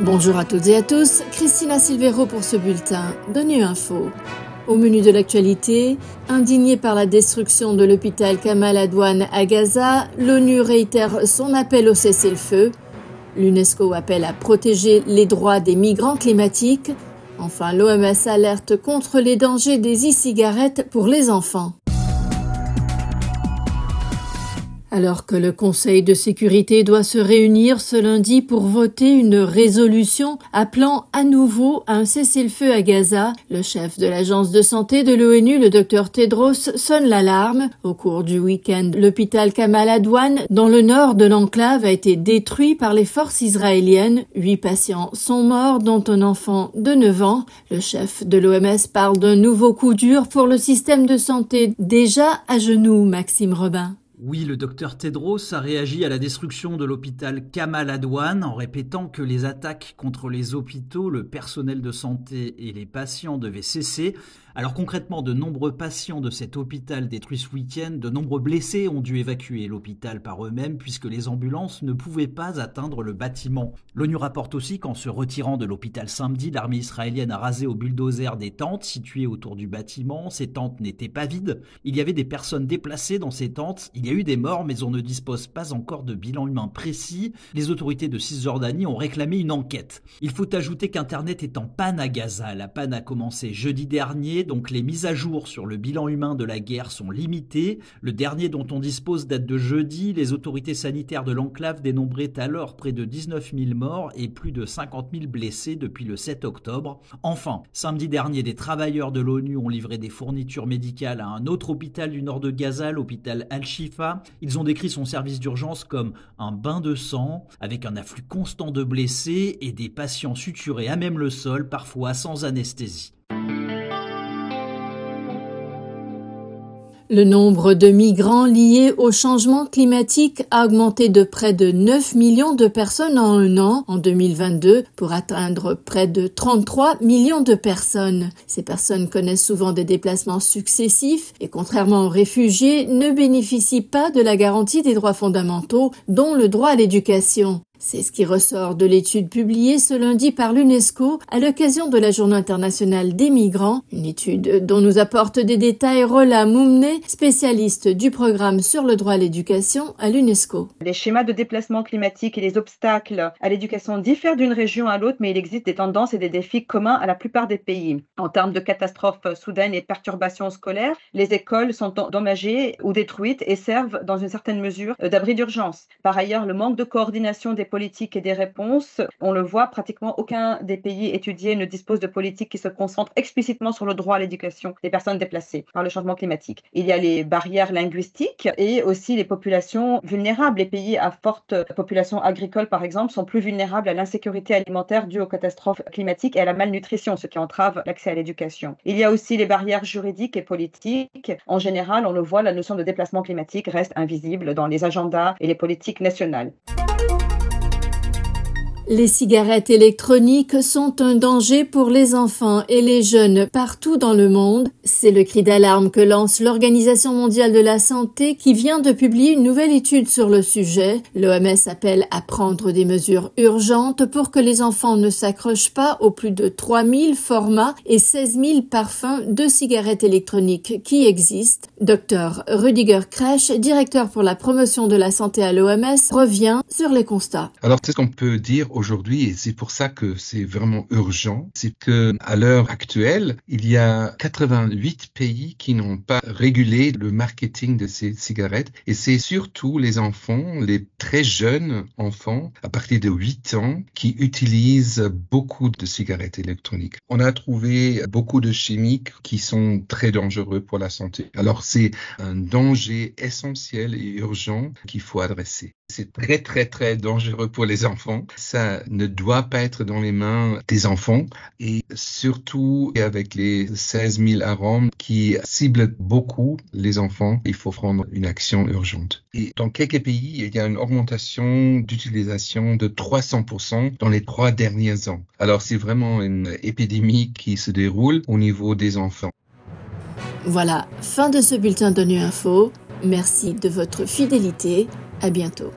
Bonjour à toutes et à tous, Christina Silvero pour ce bulletin de Nu Info. Au menu de l'actualité, indigné par la destruction de l'hôpital Kamal Adwan à Gaza, l'ONU réitère son appel au cessez-le-feu. L'UNESCO appelle à protéger les droits des migrants climatiques. Enfin, l'OMS alerte contre les dangers des e-cigarettes pour les enfants. Alors que le Conseil de sécurité doit se réunir ce lundi pour voter une résolution appelant à nouveau à un cessez-le-feu à Gaza, le chef de l'agence de santé de l'ONU, le docteur Tedros, sonne l'alarme. Au cours du week-end, l'hôpital Kamal Adwan, dans le nord de l'enclave, a été détruit par les forces israéliennes. Huit patients sont morts, dont un enfant de 9 ans. Le chef de l'OMS parle d'un nouveau coup dur pour le système de santé déjà à genoux, Maxime Robin. Oui, le docteur Tedros a réagi à la destruction de l'hôpital Kamal Adwan en répétant que les attaques contre les hôpitaux, le personnel de santé et les patients devaient cesser. Alors concrètement, de nombreux patients de cet hôpital détruit ce week-end, de nombreux blessés ont dû évacuer l'hôpital par eux-mêmes puisque les ambulances ne pouvaient pas atteindre le bâtiment. L'ONU rapporte aussi qu'en se retirant de l'hôpital samedi, l'armée israélienne a rasé au bulldozer des tentes situées autour du bâtiment. Ces tentes n'étaient pas vides. Il y avait des personnes déplacées dans ces tentes. Y a eu des morts, mais on ne dispose pas encore de bilan humain précis. Les autorités de Cisjordanie ont réclamé une enquête. Il faut ajouter qu'Internet est en panne à Gaza. La panne a commencé jeudi dernier donc les mises à jour sur le bilan humain de la guerre sont limitées. Le dernier dont on dispose date de jeudi. Les autorités sanitaires de l'enclave dénombraient alors près de 19 000 morts et plus de 50 000 blessés depuis le 7 octobre. Enfin, samedi dernier, des travailleurs de l'ONU ont livré des fournitures médicales à un autre hôpital du nord de Gaza, l'hôpital Al-Shifa. Ils ont décrit son service d'urgence comme un bain de sang, avec un afflux constant de blessés et des patients suturés à même le sol, parfois sans anesthésie. Le nombre de migrants liés au changement climatique a augmenté de près de 9 millions de personnes en un an en 2022 pour atteindre près de 33 millions de personnes. Ces personnes connaissent souvent des déplacements successifs et contrairement aux réfugiés ne bénéficient pas de la garantie des droits fondamentaux dont le droit à l'éducation. C'est ce qui ressort de l'étude publiée ce lundi par l'UNESCO à l'occasion de la Journée internationale des migrants, une étude dont nous apporte des détails Rola Moumne, spécialiste du programme sur le droit à l'éducation à l'UNESCO. Les schémas de déplacement climatique et les obstacles à l'éducation diffèrent d'une région à l'autre, mais il existe des tendances et des défis communs à la plupart des pays. En termes de catastrophes soudaines et perturbations scolaires, les écoles sont endommagées ou détruites et servent dans une certaine mesure d'abri d'urgence. Par ailleurs, le manque de coordination des politiques et des réponses. On le voit, pratiquement aucun des pays étudiés ne dispose de politiques qui se concentrent explicitement sur le droit à l'éducation des personnes déplacées par le changement climatique. Il y a les barrières linguistiques et aussi les populations vulnérables. Les pays à forte population agricole, par exemple, sont plus vulnérables à l'insécurité alimentaire due aux catastrophes climatiques et à la malnutrition, ce qui entrave l'accès à l'éducation. Il y a aussi les barrières juridiques et politiques. En général, on le voit, la notion de déplacement climatique reste invisible dans les agendas et les politiques nationales. Les cigarettes électroniques sont un danger pour les enfants et les jeunes partout dans le monde. C'est le cri d'alarme que lance l'Organisation mondiale de la santé qui vient de publier une nouvelle étude sur le sujet. L'OMS appelle à prendre des mesures urgentes pour que les enfants ne s'accrochent pas aux plus de 3000 formats et 16 000 parfums de cigarettes électroniques qui existent. Dr Rudiger Kresch, directeur pour la promotion de la santé à l'OMS, revient sur les constats. Alors, c'est ce qu'on peut dire aujourd'hui, et c'est pour ça que c'est vraiment urgent, c'est que à l'heure actuelle, il y a 88 pays qui n'ont pas régulé le marketing de ces cigarettes, et c'est surtout les enfants, les très jeunes enfants, à partir de 8 ans, qui utilisent beaucoup de cigarettes électroniques. On a trouvé beaucoup de chimiques qui sont très dangereux pour la santé. Alors c'est un danger essentiel et urgent qu'il faut adresser. C'est très très très dangereux pour les enfants. Ça ne doit pas être dans les mains des enfants et surtout avec les 16 000 arômes qui ciblent beaucoup les enfants, il faut prendre une action urgente. Et dans quelques pays, il y a une augmentation d'utilisation de 300% dans les trois derniers ans. Alors c'est vraiment une épidémie qui se déroule au niveau des enfants. Voilà, fin de ce bulletin de Nu Info. Merci de votre fidélité. À bientôt.